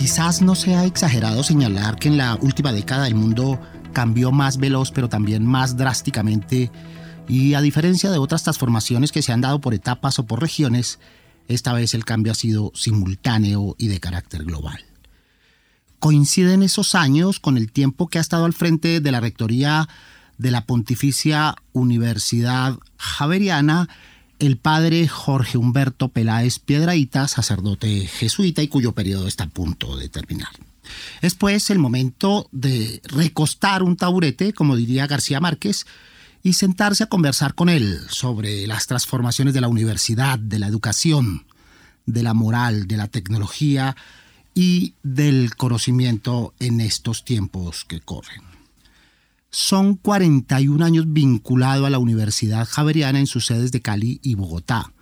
Quizás no sea exagerado señalar que en la última década el mundo cambió más veloz pero también más drásticamente y a diferencia de otras transformaciones que se han dado por etapas o por regiones, esta vez el cambio ha sido simultáneo y de carácter global. Coinciden esos años con el tiempo que ha estado al frente de la Rectoría de la Pontificia Universidad Javeriana el padre Jorge Humberto Peláez Piedraíta, sacerdote jesuita y cuyo periodo está a punto de terminar. Es pues el momento de recostar un taburete, como diría García Márquez, y sentarse a conversar con él sobre las transformaciones de la universidad, de la educación, de la moral, de la tecnología y del conocimiento en estos tiempos que corren. Son 41 años vinculado a la Universidad Javeriana en sus sedes de Cali y Bogotá,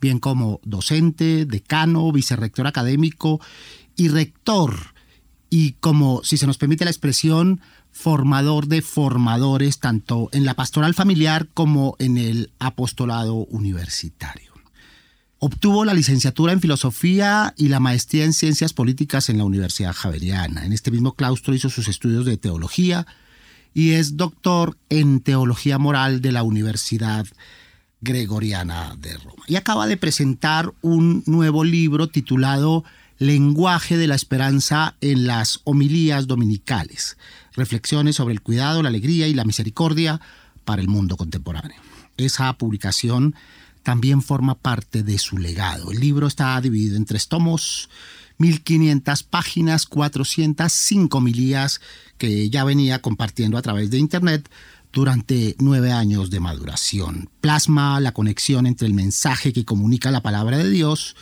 bien como docente, decano, vicerrector académico y rector, y como, si se nos permite la expresión, formador de formadores tanto en la pastoral familiar como en el apostolado universitario. Obtuvo la licenciatura en filosofía y la maestría en ciencias políticas en la Universidad Javeriana. En este mismo claustro hizo sus estudios de teología, y es doctor en Teología Moral de la Universidad Gregoriana de Roma. Y acaba de presentar un nuevo libro titulado Lenguaje de la Esperanza en las Homilías Dominicales, reflexiones sobre el cuidado, la alegría y la misericordia para el mundo contemporáneo. Esa publicación también forma parte de su legado. El libro está dividido en tres tomos 1500 páginas, 405 milías que ya venía compartiendo a través de Internet durante nueve años de maduración. Plasma la conexión entre el mensaje que comunica la palabra de Dios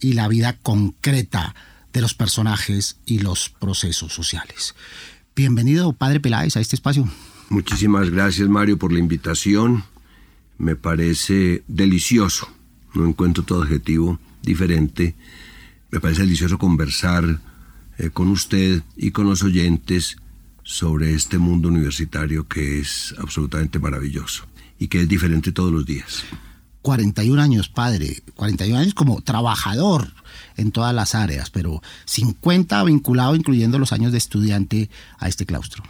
y la vida concreta de los personajes y los procesos sociales. Bienvenido, Padre Peláez, a este espacio. Muchísimas gracias, Mario, por la invitación. Me parece delicioso. No encuentro todo adjetivo diferente me parece delicioso conversar eh, con usted y con los oyentes sobre este mundo universitario que es absolutamente maravilloso y que es diferente todos los días. 41 años, padre, 41 años como trabajador en todas las áreas, pero 50 vinculado, incluyendo los años de estudiante, a este claustro.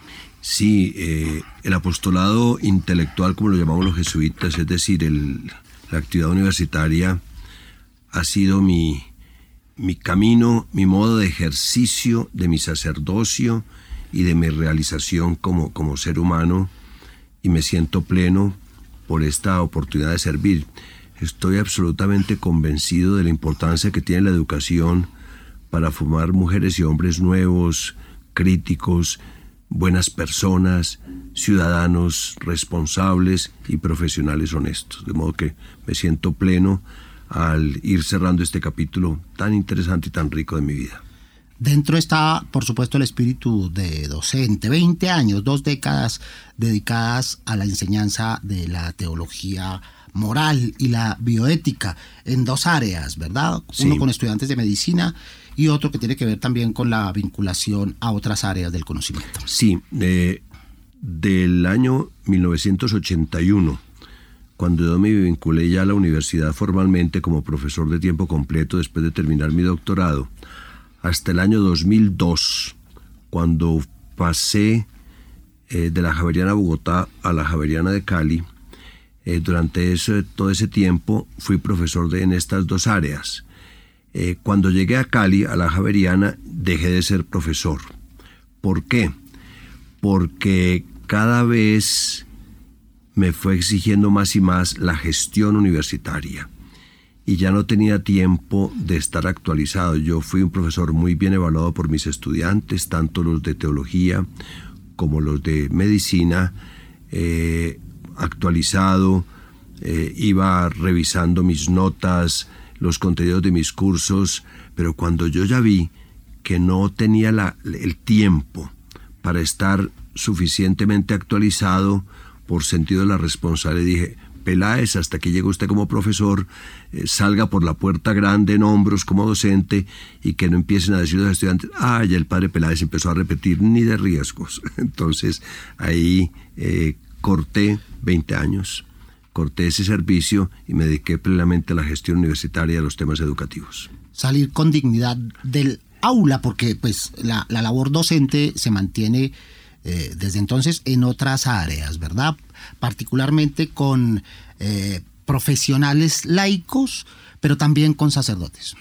Sí, eh, el apostolado intelectual, como lo llamamos los jesuitas, es decir, la actividad universitaria, ha sido mi, mi camino, mi modo de ejercicio de mi sacerdocio y de mi realización como, como ser humano y me siento pleno por esta oportunidad de servir. Estoy absolutamente convencido de la importancia que tiene la educación para formar mujeres y hombres nuevos, críticos, buenas personas, ciudadanos responsables y profesionales honestos. De modo que me siento pleno al ir cerrando este capítulo tan interesante y tan rico de mi vida. Dentro está, por supuesto, el espíritu de docente. 20 años, dos décadas dedicadas a la enseñanza de la teología moral y la bioética en dos áreas, ¿verdad? Uno con estudiantes de medicina y otro que tiene que ver también con la vinculación a otras áreas del conocimiento. Sí, eh, del año 1981 cuando yo me vinculé ya a la universidad formalmente como profesor de tiempo completo después de terminar mi doctorado, hasta el año 2002, cuando pasé eh, de la Javeriana Bogotá a la Javeriana de Cali, eh, durante todo ese tiempo fui profesor en estas dos áreas. Eh, cuando llegué a Cali, a la Javeriana, dejé de ser profesor. ¿Por qué? Porque cada vez me fue exigiendo más y más la gestión universitaria y ya no tenía tiempo de estar actualizado. Yo fui un profesor muy bien evaluado por mis estudiantes, tanto los de teología como los de medicina, eh, actualizado, eh, iba revisando mis notas, los contenidos de mis cursos, pero cuando yo ya vi que no tenía el tiempo para estar suficientemente actualizado por sentido de la responsabilidad, dije, Peláez, hasta que llegue usted como profesor, eh, salga por la puerta grande en hombros como docente y que no empiecen a decir los estudiantes, ah, ya el padre Peláez empezó a repetir ni de riesgos. Entonces ahí eh, corté 20 años, corté ese servicio y me dediqué plenamente a la gestión universitaria y a los temas educativos. Salir con dignidad del aula, porque pues la, labor docente se mantiene eh, desde entonces en otras áreas, ¿verdad? Particularmente con eh, profesionales laicos, pero también con sacerdotes.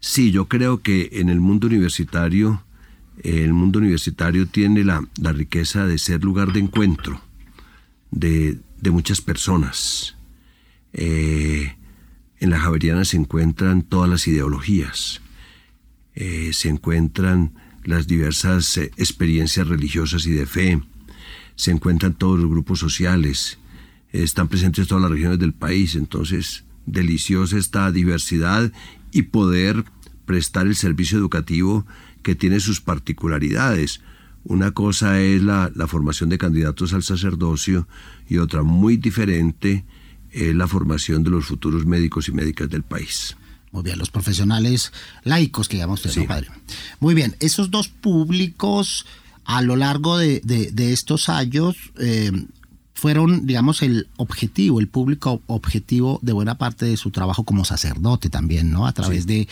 Sí, yo creo que en el mundo universitario, el mundo universitario tiene la, riqueza de ser lugar de encuentro de, muchas personas. Eh, en la Javeriana se encuentran todas las ideologías se encuentran las diversas eh, experiencias religiosas y de fe, se encuentran todos los grupos sociales, están presentes todas las regiones del país, entonces deliciosa esta diversidad y poder prestar el servicio educativo que tiene sus particularidades. Una cosa es la, la formación de candidatos al sacerdocio y otra muy diferente es la formación de los futuros médicos y médicas del país. Muy bien, los profesionales laicos que llama usted, padre. Muy bien, esos dos públicos a lo largo de, estos años eh, fueron, digamos, el objetivo, el público objetivo de buena parte de su trabajo como sacerdote también, ¿no? A través de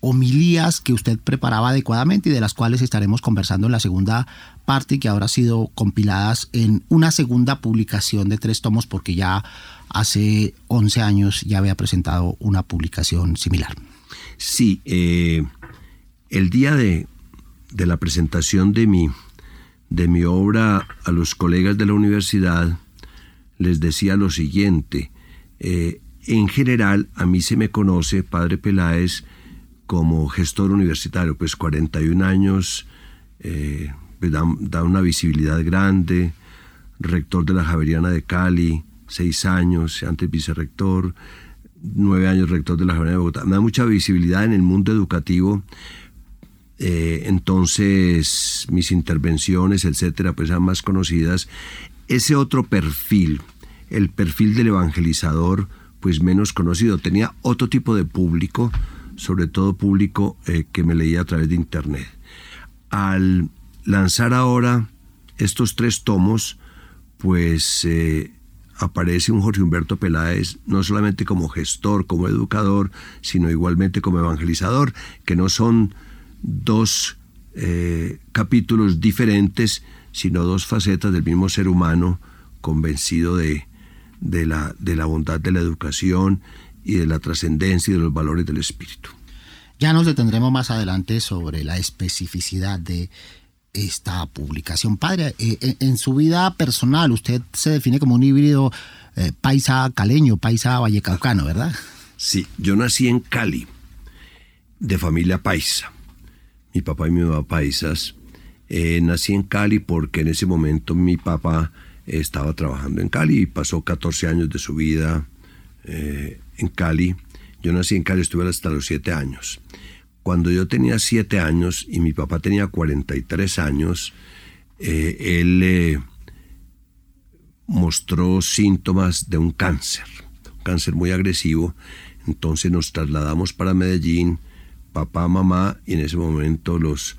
homilías que usted preparaba adecuadamente y de las cuales estaremos conversando en la segunda parte y que ahora han sido compiladas en una segunda publicación de tres tomos porque ya hace 11 años ya había presentado una publicación similar. Sí, eh, el día de, la presentación de mi, de mi obra a los colegas de la universidad, les decía lo siguiente, eh, en general a mí se me conoce, padre Peláez, como gestor universitario, pues 41 años, eh, pues da, una visibilidad grande, rector de la Javeriana de Cali, seis años, antes vicerrector, nueve años rector de la Javeriana de Bogotá. Me da mucha visibilidad en el mundo educativo. Eh, entonces mis intervenciones, etcétera, pues eran más conocidas. Ese otro perfil, el perfil del evangelizador, pues menos conocido. Tenía otro tipo de público, sobre todo público eh, que me leía a través de Internet. Al lanzar ahora estos tres tomos, pues eh, aparece un Jorge Humberto Peláez no solamente como gestor, como educador, sino igualmente como evangelizador, que no son dos eh, capítulos diferentes, sino dos facetas del mismo ser humano convencido de, de, la, de la bondad de la educación y de la trascendencia y de los valores del espíritu. Ya nos detendremos más adelante sobre la especificidad de esta publicación. Padre, eh, eh, en su vida personal usted se define como un híbrido eh, paisa caleño, paisa vallecaucano, ¿verdad? Sí, yo nací en Cali, de familia paisa. Mi papá y mi mamá paisas. nací en Cali porque en ese momento mi papá estaba trabajando en Cali y pasó 14 años de su vida en Cali. Yo nací en Cali, estuve hasta los 7 años. Cuando yo tenía 7 años y mi papá tenía 43 años, eh, él eh, mostró síntomas de un cáncer, un cáncer muy agresivo. Entonces nos trasladamos para Medellín, papá, mamá, y en ese momento los,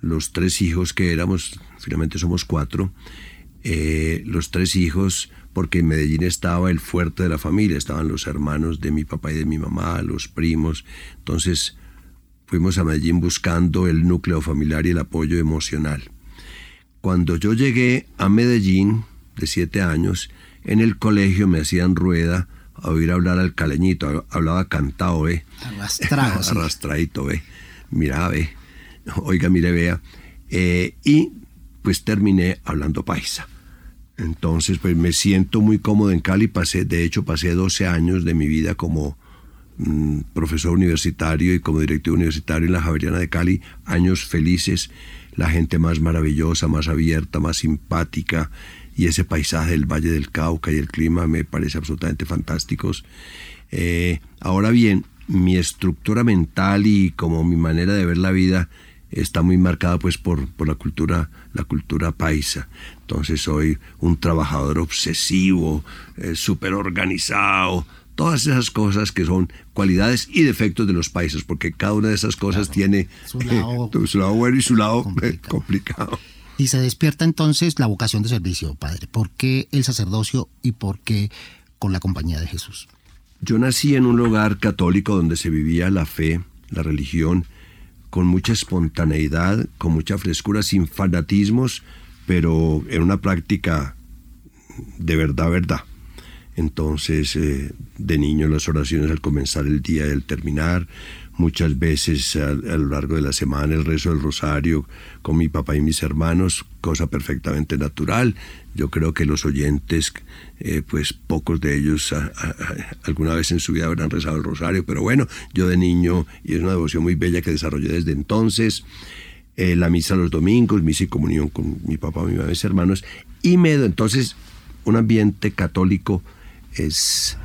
los tres hijos que éramos, finalmente somos cuatro, eh, los tres hijos porque en Medellín estaba el fuerte de la familia, estaban los hermanos de mi papá y de mi mamá, los primos. Entonces fuimos a Medellín buscando el núcleo familiar y el apoyo emocional. Cuando yo llegué a Medellín, de siete años, en el colegio me hacían rueda a oír hablar al caleñito, hablaba cantado, ¿eh? Arrastrado. Arrastradito, ¿eh? Mira, ve. Oiga, mire, vea. Eh, y pues terminé hablando paisa. Entonces, pues me siento muy cómodo en Cali. Pasé, de hecho, pasé 12 años de mi vida como mm, profesor universitario y como directivo universitario en la Javeriana de Cali. Años felices, la gente más maravillosa, más abierta, más simpática. y ese paisaje del Valle del Cauca y el clima me parece absolutamente fantásticos. Eh, ahora bien, mi estructura mental y como mi manera de ver la vida está muy marcada pues por, por la cultura la cultura paisa entonces soy un trabajador obsesivo eh, súper organizado todas esas cosas que son cualidades y defectos de los países, porque cada una de esas cosas tiene su lado, bueno y su lado complicado. Y se despierta entonces la vocación de servicio, Padre. ¿Por qué el sacerdocio y por qué con la compañía de Jesús? Yo nací en un lugar católico donde se vivía la fe, la religión, con mucha espontaneidad, con mucha frescura, sin fanatismos, pero en una práctica de verdad, verdad. Entonces, eh, de niño las oraciones al comenzar el día y al terminar, muchas veces a, lo largo de la semana el rezo del rosario con mi papá y mis hermanos, cosa perfectamente natural. Yo creo que los oyentes, eh, pues pocos de ellos alguna vez en su vida habrán rezado el rosario, pero bueno, yo de niño, y es una devoción muy bella que desarrollé desde entonces, eh, la misa los domingos, misa y comunión con mi papá, mi mamá y mis hermanos, y me entonces un ambiente católico es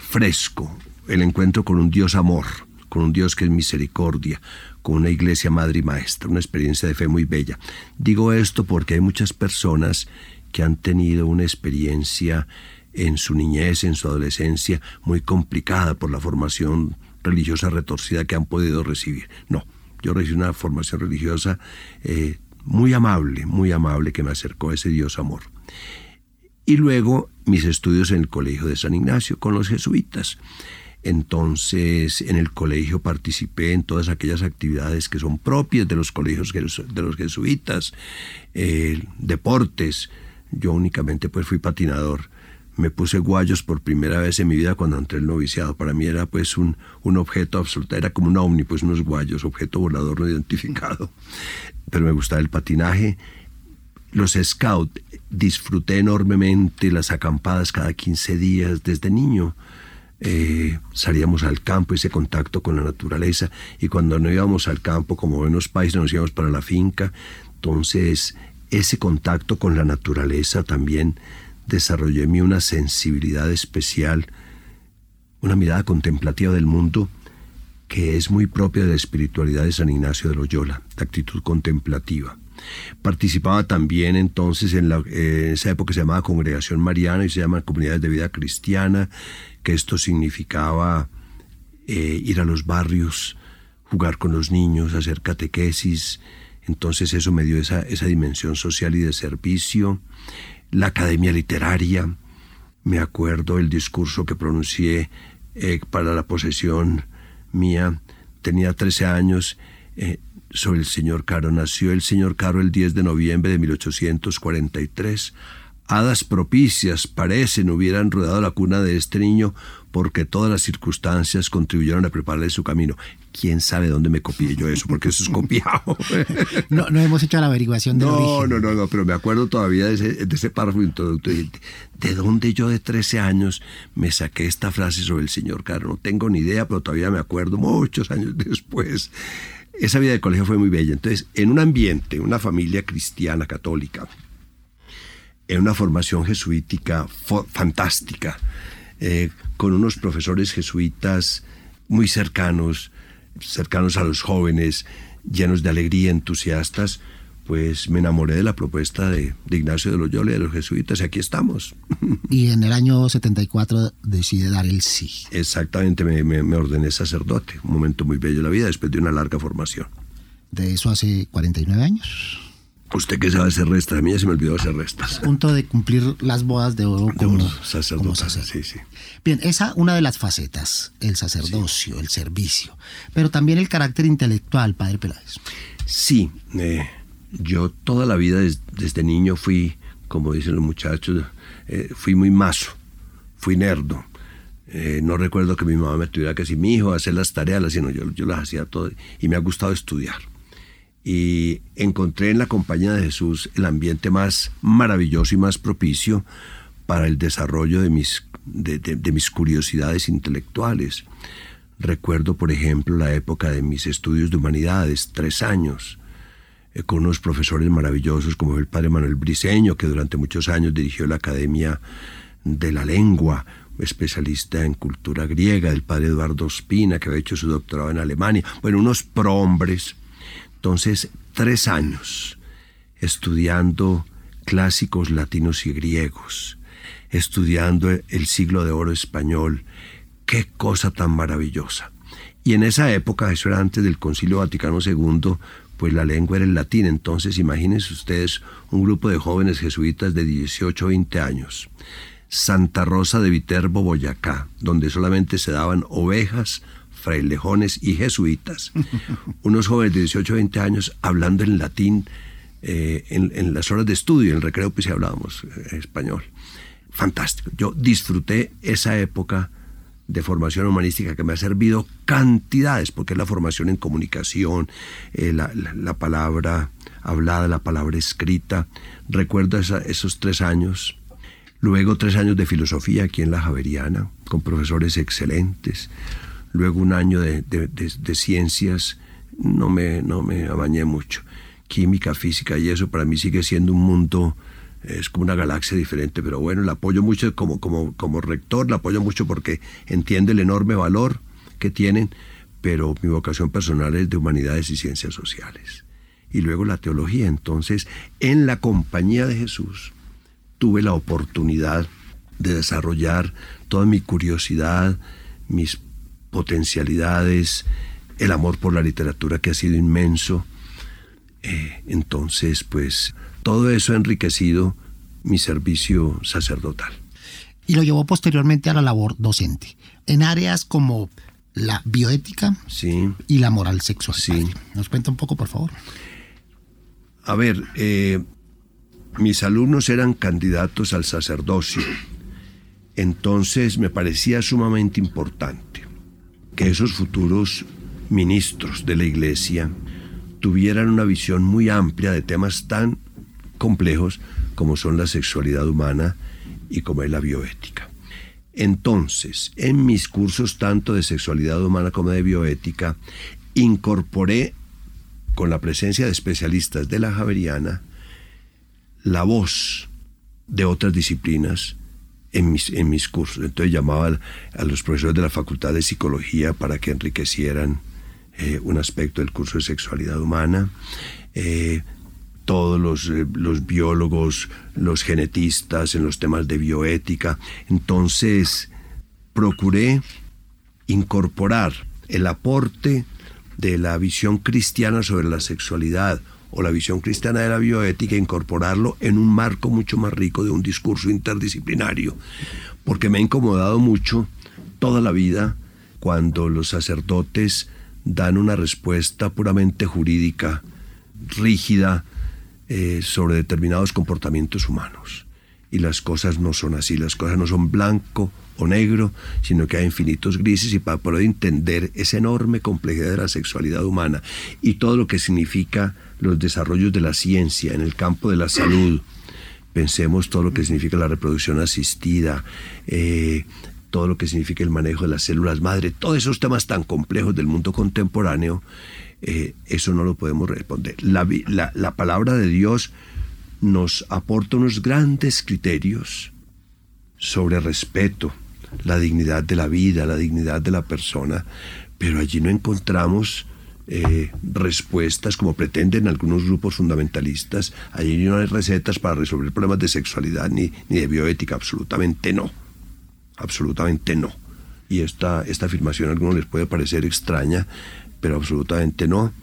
fresco, el encuentro con un Dios amor, con un Dios que es misericordia, con una iglesia madre y maestra, una experiencia de fe muy bella. Digo esto porque hay muchas personas que han tenido una experiencia en su niñez, en su adolescencia, muy complicada por la formación religiosa retorcida que han podido recibir. No, yo recibí una formación religiosa eh, muy amable, muy amable que me acercó a ese Dios amor. Y luego mis estudios en el Colegio de San Ignacio con los jesuitas. Entonces, en el colegio participé en todas aquellas actividades que son propias de los colegios de los jesuitas, eh, deportes. Yo únicamente pues fui patinador. Me puse guayos por primera vez en mi vida cuando entré el noviciado. Para mí era pues un, un objeto absoluto, era como un ovni, unos guayos, objeto volador no identificado. Pero me gustaba el patinaje los scouts, disfruté enormemente las acampadas cada 15 días desde niño. Eh, salíamos al campo, ese contacto con la naturaleza, y cuando no íbamos al campo, como buenos países, nos íbamos para la finca. Entonces, ese contacto con la naturaleza también desarrolló en mí una sensibilidad especial, una mirada contemplativa del mundo que es muy propia de la espiritualidad de San Ignacio de Loyola, la actitud contemplativa. Participaba también entonces en, la, eh, esa época se llamaba Congregación Mariana y se llama Comunidades de Vida Cristiana, que esto significaba eh, ir a los barrios, jugar con los niños, hacer catequesis. Entonces eso me dio esa, esa dimensión social y de servicio. La Academia Literaria, me acuerdo el discurso que pronuncié eh, para la posesión mía, tenía 13 años sobre el señor Caro. Nació el señor Caro el 10 de noviembre de 1843. Hadas propicias parecen hubieran rodado la cuna de este niño porque todas las circunstancias contribuyeron a prepararle su camino. ¿Quién sabe dónde me copié yo eso? Porque eso es copiado. no, no hemos hecho la averiguación de no, No, no, no, pero me acuerdo todavía de ese, de ese párrafo introductorio. ¿De dónde yo de 13 años me saqué esta frase sobre el señor Caro? No tengo ni idea, pero todavía me acuerdo muchos años después esa vida de colegio fue muy bella. Entonces, en un ambiente, una familia cristiana católica, en una formación jesuítica fantástica, eh, con unos profesores jesuitas muy cercanos, cercanos a los jóvenes, llenos de alegría, entusiastas, pues me enamoré de la propuesta de, Ignacio de Loyola y de los jesuitas y aquí estamos. Y en el año 74 decide dar el sí. Exactamente, me, me, ordené sacerdote, un momento muy bello de la vida después de una larga formación. De eso hace 49 años. Usted que sabe hacer restas, a mí ya se me olvidó hacer restas. A punto de cumplir las bodas de oro como, sacerdote. Sí, sí. Bien, esa una de las facetas, el sacerdocio, el servicio, pero también el carácter intelectual, padre Peláez. Sí, eh, yo toda la vida desde, niño fui, como dicen los muchachos, eh, fui muy mazo, fui nerdo. Eh, no recuerdo que mi mamá me tuviera que decir, mi hijo, hacer las tareas, sino yo, yo las hacía todas y me ha gustado estudiar. Y encontré en la compañía de Jesús el ambiente más maravilloso y más propicio para el desarrollo de mis, de mis curiosidades intelectuales. Recuerdo, por ejemplo, la época de mis estudios de humanidades, tres años eh, con unos profesores maravillosos como el padre Manuel Briceño, que durante muchos años dirigió la Academia de la Lengua, especialista en cultura griega, el padre Eduardo Spina, que había hecho su doctorado en Alemania. Bueno, unos prohombres. Entonces, tres años estudiando clásicos latinos y griegos, estudiando el siglo de oro español. Qué cosa tan maravillosa. Y en esa época, eso era antes del Concilio Vaticano II, pues la lengua era el latín. Entonces, imagínense ustedes un grupo de jóvenes jesuitas de 18 o 20 años. Santa Rosa de Viterbo, Boyacá, donde solamente se daban ovejas, frailejones y jesuitas. Unos jóvenes de 18 o 20 años hablando en latín eh, en, las horas de estudio, en el recreo, pues si hablábamos eh, español. Fantástico. Yo disfruté esa época de formación humanística que me ha servido cantidades, porque es la formación en comunicación, eh, la, palabra hablada, la palabra escrita. Recuerdo esos tres años. Luego tres años de filosofía aquí en la Javeriana, con profesores excelentes. Luego un año de, ciencias. No me, no me amañé mucho química, física y eso para mí sigue siendo un mundo, es como una galaxia diferente, pero bueno, la apoyo mucho como, como, como rector, la apoyo mucho porque entiende el enorme valor que tienen, pero mi vocación personal es de humanidades y ciencias sociales. Y luego la teología, entonces, en la compañía de Jesús, tuve la oportunidad de desarrollar toda mi curiosidad, mis potencialidades, el amor por la literatura que ha sido inmenso, eh, entonces, pues todo eso ha enriquecido mi servicio sacerdotal. Y lo llevó posteriormente a la labor docente, en áreas como la bioética y la moral sexual. Sí. ¿Nos cuenta un poco, por favor? A ver, eh, mis alumnos eran candidatos al sacerdocio, entonces me parecía sumamente importante que esos futuros ministros de la iglesia tuvieran una visión muy amplia de temas tan complejos como son la sexualidad humana y como es la bioética. Entonces, en mis cursos tanto de sexualidad humana como de bioética, incorporé con la presencia de especialistas de la Javeriana la voz de otras disciplinas en mis, en mis cursos. Entonces llamaba a los profesores de la Facultad de Psicología para que enriquecieran eh, un aspecto del curso de sexualidad humana. Eh, todos los, eh, los, biólogos, los genetistas en los temas de bioética. Entonces, procuré incorporar el aporte de la visión cristiana sobre la sexualidad o la visión cristiana de la bioética, incorporarlo en un marco mucho más rico de un discurso interdisciplinario, porque me ha incomodado mucho toda la vida cuando los sacerdotes dan una respuesta puramente jurídica, rígida, eh, sobre determinados comportamientos humanos. Y las cosas no son así, las cosas no son blanco o negro, sino que hay infinitos grises y para poder entender esa enorme complejidad de la sexualidad humana y todo lo que significa los desarrollos de la ciencia en el campo de la salud, pensemos todo lo que significa la reproducción asistida, eh, todo lo que significa el manejo de las células madre, todos esos temas tan complejos del mundo contemporáneo, eh, eso no lo podemos responder. La, la, palabra de Dios nos aporta unos grandes criterios sobre respeto, la dignidad de la vida, la dignidad de la persona, pero allí no encontramos eh, respuestas como pretenden algunos grupos fundamentalistas. Allí no hay recetas para resolver problemas de sexualidad ni, ni de bioética, absolutamente no. Absolutamente no. Y esta, esta afirmación a algunos les puede parecer extraña, pero absolutamente no.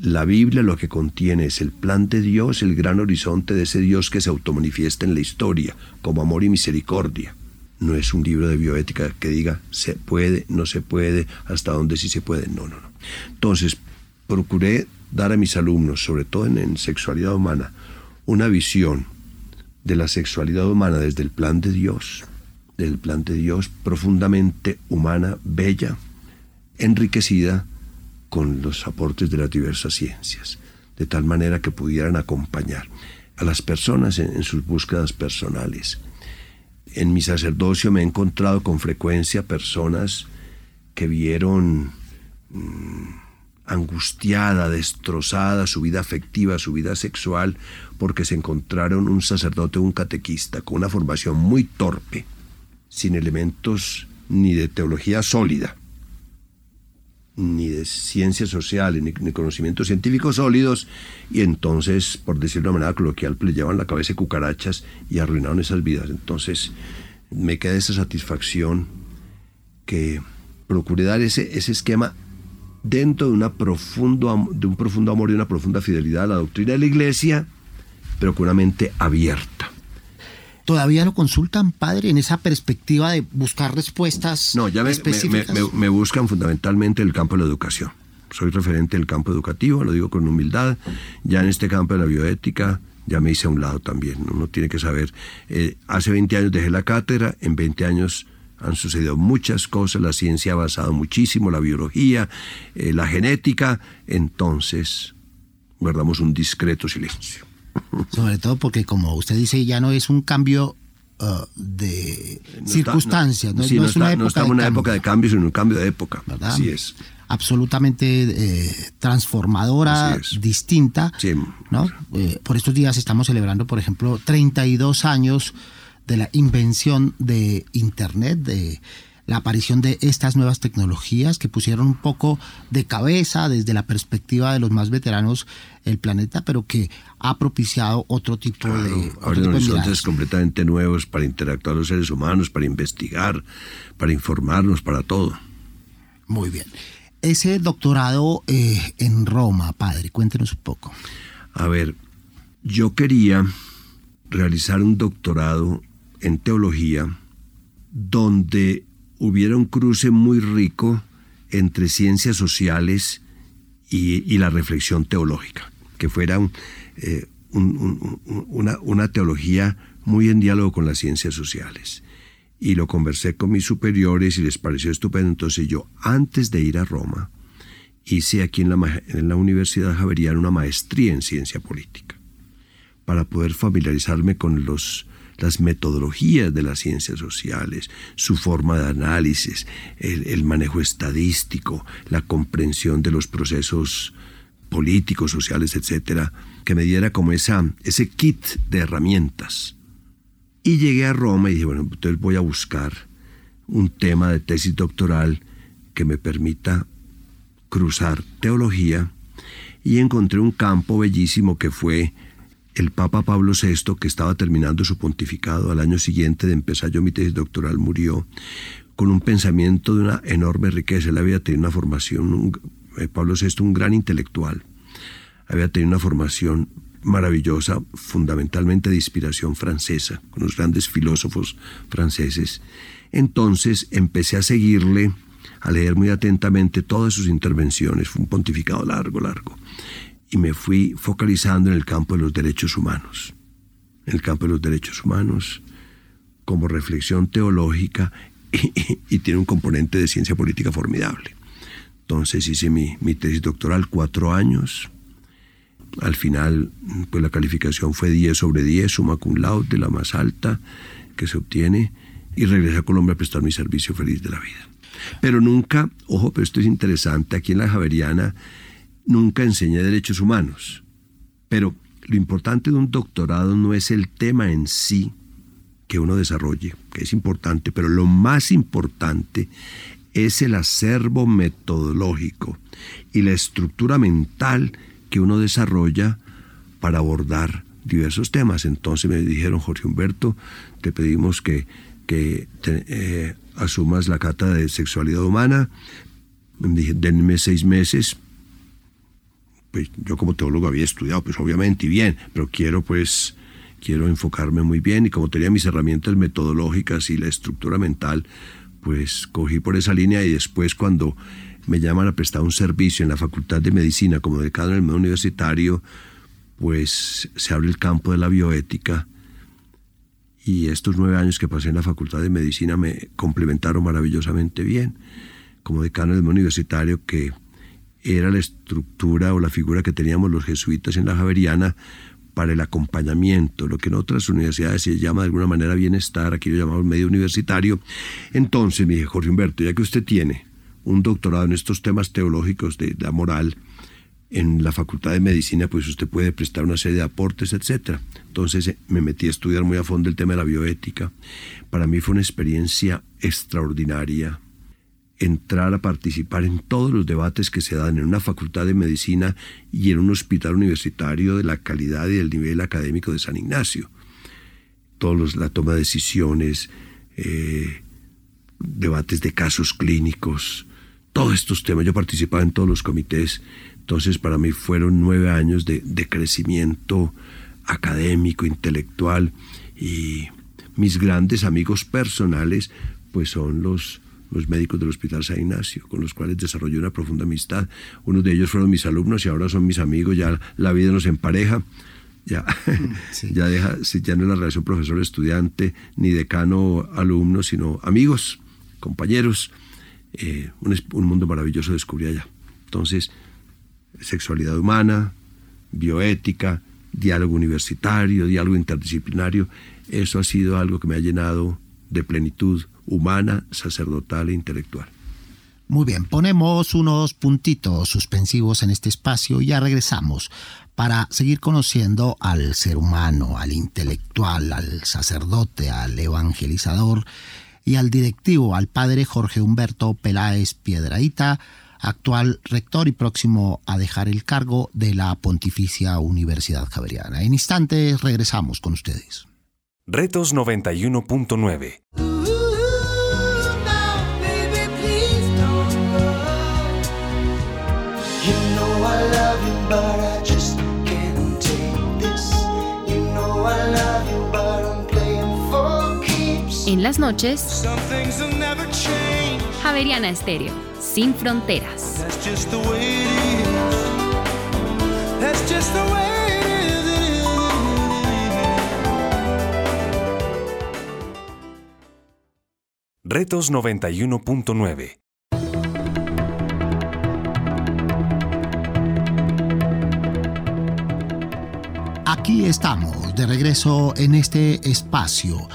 La Biblia lo que contiene es el plan de Dios, el gran horizonte de ese Dios que se automanifiesta en la historia como amor y misericordia. No es un libro de bioética que diga se puede, no se puede, hasta dónde sí se puede. No, no, no. Entonces, procuré dar a mis alumnos, sobre todo en, en sexualidad humana, una visión de la sexualidad humana desde el plan de Dios, del plan de Dios profundamente humana, bella, enriquecida con los aportes de las diversas ciencias, de tal manera que pudieran acompañar a las personas en, sus búsquedas personales. En mi sacerdocio me he encontrado con frecuencia personas que vieron mm, angustiada, destrozada, su vida afectiva, su vida sexual, porque se encontraron un sacerdote, un catequista, con una formación muy torpe, sin elementos ni de teología sólida, ni de ciencias sociales, ni, conocimientos científicos sólidos, y entonces, por decirlo de una manera coloquial, pues, le llevan la cabeza cucarachas y arruinaron esas vidas. Entonces, me queda esa satisfacción que procure dar ese, ese esquema dentro de, profundo, de un profundo amor y una profunda fidelidad a la doctrina de la Iglesia, pero con una mente abierta. ¿Todavía lo consultan, padre, en esa perspectiva de buscar respuestas no, ya me, específicas? Me, me, buscan fundamentalmente el campo de la educación. Soy referente del campo educativo, lo digo con humildad. Ya en este campo de la bioética ya me hice a un lado también. Uno tiene que saber, eh, hace 20 años dejé la cátedra, en 20 años han sucedido muchas cosas, la ciencia ha avanzado muchísimo, la biología, eh, la genética, entonces guardamos un discreto silencio. Sobre todo porque, como usted dice, ya no es un cambio uh, de circunstancias. No, no, una época estamos en una época de cambio, sino un cambio de época. ¿verdad? Así es. Absolutamente eh, transformadora, distinta. Sí. ¿no? Eh, por estos días estamos celebrando, por ejemplo, 32 años de la invención de Internet, de la aparición de estas nuevas tecnologías que pusieron un poco de cabeza desde la perspectiva de los más veteranos el planeta, pero que ha propiciado otro tipo de... Horizontes completamente nuevos para interactuar los seres humanos, para investigar, para informarnos, para todo. Muy bien. Ese doctorado eh, en Roma, padre, cuéntenos un poco. A ver, yo quería realizar un doctorado en teología donde hubiera un cruce muy rico entre ciencias sociales y, la reflexión teológica, que fuera eh, una, teología muy en diálogo con las ciencias sociales. Y lo conversé con mis superiores y les pareció estupendo. Entonces yo, antes de ir a Roma, hice aquí en la, en la Universidad Javeriana una maestría en ciencia política, para poder familiarizarme con los las metodologías de las ciencias sociales, su forma de análisis, el, manejo estadístico, la comprensión de los procesos políticos, sociales, etcétera, que me diera como esa, ese kit de herramientas. Y llegué a Roma y dije, bueno, entonces voy a buscar un tema de tesis doctoral que me permita cruzar teología y encontré un campo bellísimo que fue el Papa Pablo VI, que estaba terminando su pontificado al año siguiente de empezar yo mi tesis doctoral, murió con un pensamiento de una enorme riqueza. Él había tenido una formación, eh, Pablo VI, un gran intelectual, había tenido una formación maravillosa, fundamentalmente de inspiración francesa, con los grandes filósofos franceses. Entonces empecé a seguirle, a leer muy atentamente todas sus intervenciones. Fue un pontificado largo, largo y me fui focalizando en el campo de los derechos humanos. En el campo de los derechos humanos como reflexión teológica y, tiene un componente de ciencia política formidable. Entonces hice mi, mi, tesis doctoral cuatro años. Al final, pues la calificación fue 10 sobre 10, suma cum laude, la más alta que se obtiene, y regresé a Colombia a prestar mi servicio feliz de la vida. Pero nunca, ojo, pero esto es interesante, aquí en la Javeriana nunca enseñé derechos humanos, pero lo importante de un doctorado no es el tema en sí que uno desarrolle, que es importante, pero lo más importante es el acervo metodológico y la estructura mental que uno desarrolla para abordar diversos temas. Entonces me dijeron, Jorge Humberto, te pedimos que, que eh, asumas la cata de sexualidad humana. Denme seis meses pues yo como teólogo había estudiado, pues obviamente y bien, pero quiero pues quiero enfocarme muy bien y como tenía mis herramientas metodológicas y la estructura mental, pues cogí por esa línea y después cuando me llaman a prestar un servicio en la Facultad de Medicina como decano en el medio universitario, pues se abre el campo de la bioética y estos nueve años que pasé en la Facultad de Medicina me complementaron maravillosamente bien. Como decano del medio universitario que era la estructura o la figura que teníamos los jesuitas en la Javeriana para el acompañamiento, lo que en otras universidades se llama de alguna manera bienestar, aquí lo llamamos medio universitario. Entonces me dije, Jorge Humberto, ya que usted tiene un doctorado en estos temas teológicos de la moral, en la Facultad de Medicina, pues usted puede prestar una serie de aportes, etc. Entonces eh, me metí a estudiar muy a fondo el tema de la bioética. Para mí fue una experiencia extraordinaria entrar a participar en todos los debates que se dan en una facultad de medicina y en un hospital universitario de la calidad y del nivel académico de San Ignacio. Todos la toma de decisiones, eh, debates de casos clínicos, todos estos temas. Yo participaba en todos los comités entonces para mí fueron nueve años de, crecimiento académico, intelectual y mis grandes amigos personales pues son los, los médicos del Hospital San Ignacio, con los cuales desarrollé una profunda amistad. Unos de ellos fueron mis alumnos y ahora son mis amigos, ya la vida nos empareja. Ya, ya, deja, ya no es la relación profesor-estudiante, ni decano-alumno, sino amigos, compañeros. Eh, un, un mundo maravilloso descubrí allá. Entonces, sexualidad humana, bioética, diálogo universitario, diálogo interdisciplinario. Eso ha sido algo que me ha llenado de plenitud humana, sacerdotal e intelectual. Muy bien, ponemos unos puntitos suspensivos en este espacio y ya regresamos para seguir conociendo al ser humano, al intelectual, al sacerdote, al evangelizador y al directivo, al padre Jorge Humberto Peláez Piedraíta, actual rector y próximo a dejar el cargo de la Pontificia Universidad Javeriana. En instantes regresamos con ustedes. Retos 91.9 En las noches, Javeriana Estéreo sin fronteras. Retos 91.9 Aquí estamos, de regreso en este espacio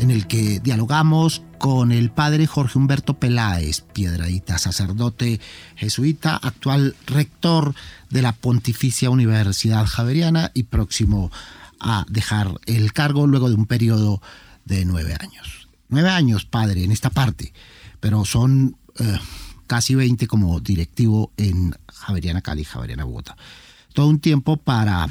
en el que dialogamos con el padre Jorge Humberto Peláez, Piedradita, sacerdote jesuita, actual rector de la Pontificia Universidad Javeriana y próximo a dejar el cargo luego de un periodo de nueve años. Nueve años, padre, en esta parte, pero son eh, casi veinte como directivo en Javeriana Cali, Javeriana Bogotá. Todo un tiempo para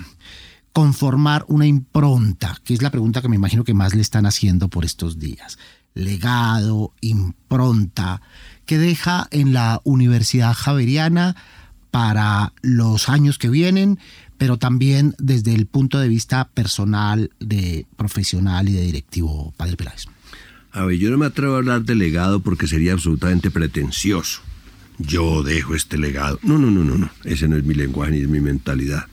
conformar una impronta, que es la pregunta que me imagino que más le están haciendo por estos días legado, impronta que deja en la Universidad Javeriana para los años que vienen, pero también desde el punto de vista personal, de profesional y de directivo, Padre Peláez. A ver, yo no me atrevo a hablar de legado porque sería absolutamente pretencioso. Yo dejo este legado. No, no, no, no, no. Ese no es mi lenguaje ni es mi mentalidad.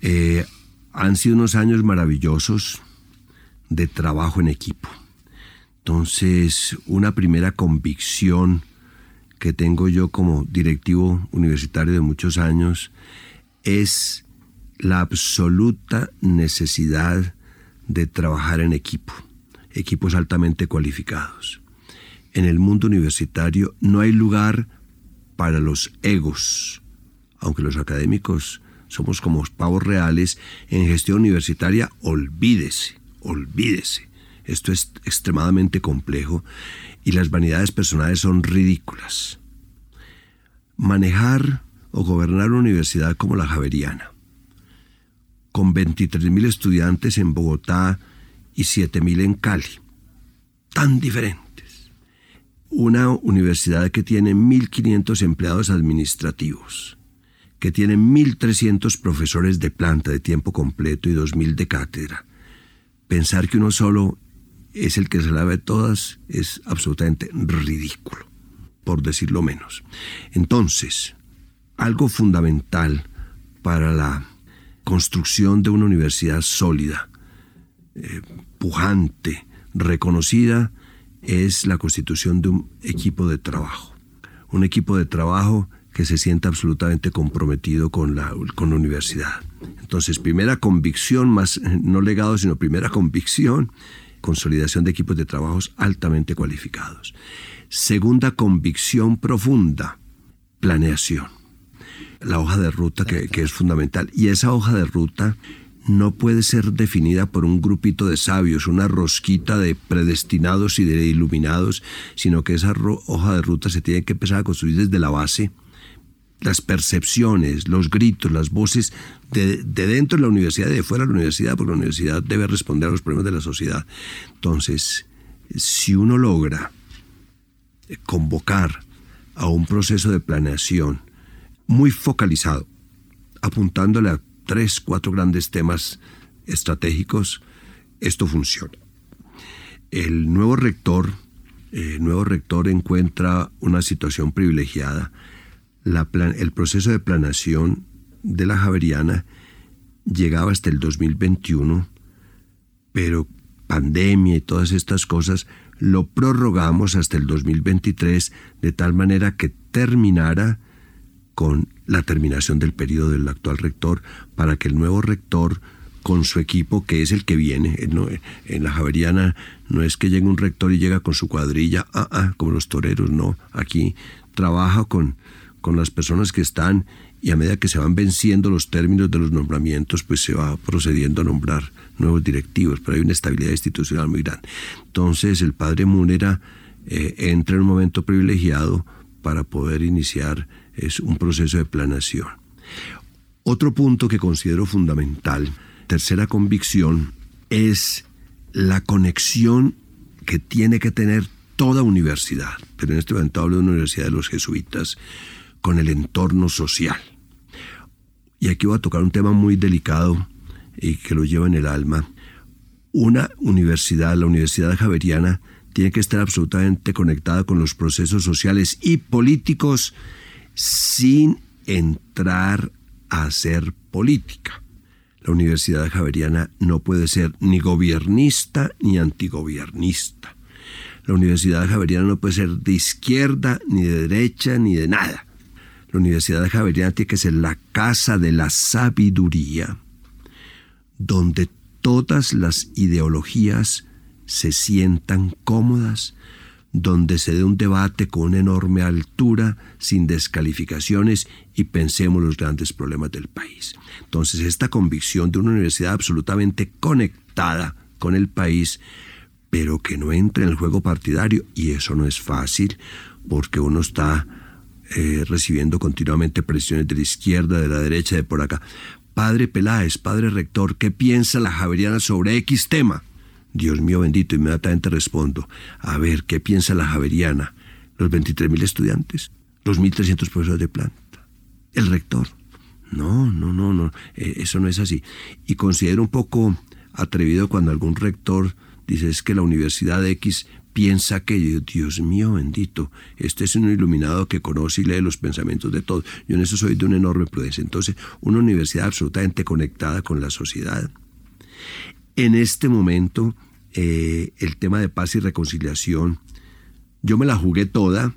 Eh, han sido unos años maravillosos de trabajo en equipo entonces, una primera convicción que tengo yo como directivo universitario de muchos años es la absoluta necesidad de trabajar en equipo, equipos altamente cualificados. En el mundo universitario no hay lugar para los egos, aunque los académicos somos como pavos reales, en gestión universitaria olvídese, olvídese. Esto es extremadamente complejo y las vanidades personales son ridículas. Manejar o gobernar una universidad como la Javeriana, con 23.000 estudiantes en Bogotá y 7.000 en Cali, tan diferentes. Una universidad que tiene 1.500 empleados administrativos, que tiene 1.300 profesores de planta de tiempo completo y 2.000 de cátedra. Pensar que uno solo es el que se la ve todas, es absolutamente ridículo, por decirlo menos. Entonces, algo fundamental para la construcción de una universidad sólida, eh, pujante, reconocida, es la constitución de un equipo de trabajo. Un equipo de trabajo que se sienta absolutamente comprometido con la, con la universidad. Entonces, primera convicción, más no legado, sino primera convicción, consolidación de equipos de trabajos altamente cualificados. Segunda convicción profunda, planeación. La hoja de ruta que, que es fundamental. Y esa hoja de ruta no puede ser definida por un grupito de sabios, una rosquita de predestinados y de iluminados, sino que esa hoja de ruta se tiene que empezar a construir desde la base. Las percepciones, los gritos, las voces de, dentro de la universidad y de fuera de la universidad, porque la universidad debe responder a los problemas de la sociedad. Entonces, si uno logra convocar a un proceso de planeación muy focalizado, apuntándole a tres, cuatro grandes temas estratégicos, esto funciona. El nuevo rector, el nuevo rector encuentra una situación privilegiada. El proceso de planación de la Javeriana llegaba hasta el 2021, pero pandemia y todas estas cosas lo prorrogamos hasta el 2023 de tal manera que terminara con la terminación del periodo del actual rector para que el nuevo rector con su equipo, que es el que viene, en la Javeriana no es que llegue un rector y llega con su cuadrilla, ah, ah, como los toreros, no, aquí trabaja con, con las personas que están y a medida que se van venciendo los términos de los nombramientos, pues se va procediendo a nombrar nuevos directivos, pero hay una estabilidad institucional muy grande. Entonces el padre Múnera eh, entra en un momento privilegiado para poder iniciar es un proceso de planación. Otro punto que considero fundamental, tercera convicción, es la conexión que tiene que tener toda universidad, pero en este momento hablo de una universidad de los jesuitas, con el entorno social. Y aquí voy a tocar un tema muy delicado y que lo lleva en el alma. Una universidad, la Universidad Javeriana, tiene que estar absolutamente conectada con los procesos sociales y políticos sin entrar a hacer política. La Universidad Javeriana no puede ser ni gobernista ni antigobiernista. La Universidad Javeriana no puede ser de izquierda, ni de derecha, ni de nada. La Universidad Javeriana tiene que ser la casa de la sabiduría, donde todas las ideologías se sientan cómodas donde se dé un debate con una enorme altura, sin descalificaciones y pensemos los grandes problemas del país. Entonces, esta convicción de una universidad absolutamente conectada con el país, pero que no entre en el juego partidario, y eso no es fácil, porque uno está eh, recibiendo continuamente presiones de la izquierda, de la derecha, de por acá. Padre Peláez, padre rector, ¿qué piensa la Javeriana sobre X tema? Dios mío bendito, inmediatamente respondo, a ver, ¿qué piensa la Javeriana? ¿Los 23.000 estudiantes? ¿Los 1.300 profesores de planta? ¿El rector? No, no, no, no, eh, eso no es así. Y considero un poco atrevido cuando algún rector dice es que la Universidad X piensa que, Dios mío bendito, este es un iluminado que conoce y lee los pensamientos de todos. Yo en eso soy de una enorme prudencia. Entonces, una universidad absolutamente conectada con la sociedad. En este momento, eh, el tema de paz y reconciliación, yo me la jugué toda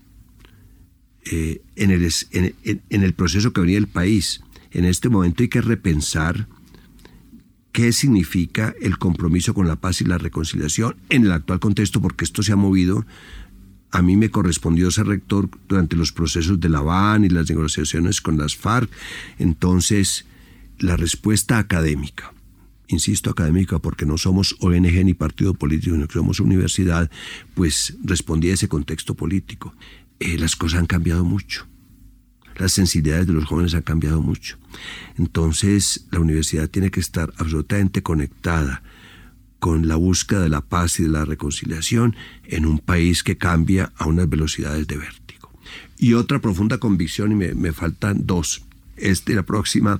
eh, en, el, en, el proceso que venía el país. En este momento hay que repensar qué significa el compromiso con la paz y la reconciliación en el actual contexto, porque esto se ha movido. A mí me correspondió ser rector durante los procesos de La Habana y las negociaciones con las FARC. Entonces, la respuesta académica insisto, académica, porque no somos ONG ni partido político, que somos universidad, pues respondí a ese contexto político. Eh, las cosas han cambiado mucho. Las sensibilidades de los jóvenes han cambiado mucho. Entonces, la universidad tiene que estar absolutamente conectada con la búsqueda de la paz y de la reconciliación en un país que cambia a unas velocidades de vértigo. Y otra profunda convicción, y me, me faltan dos, este, la próxima,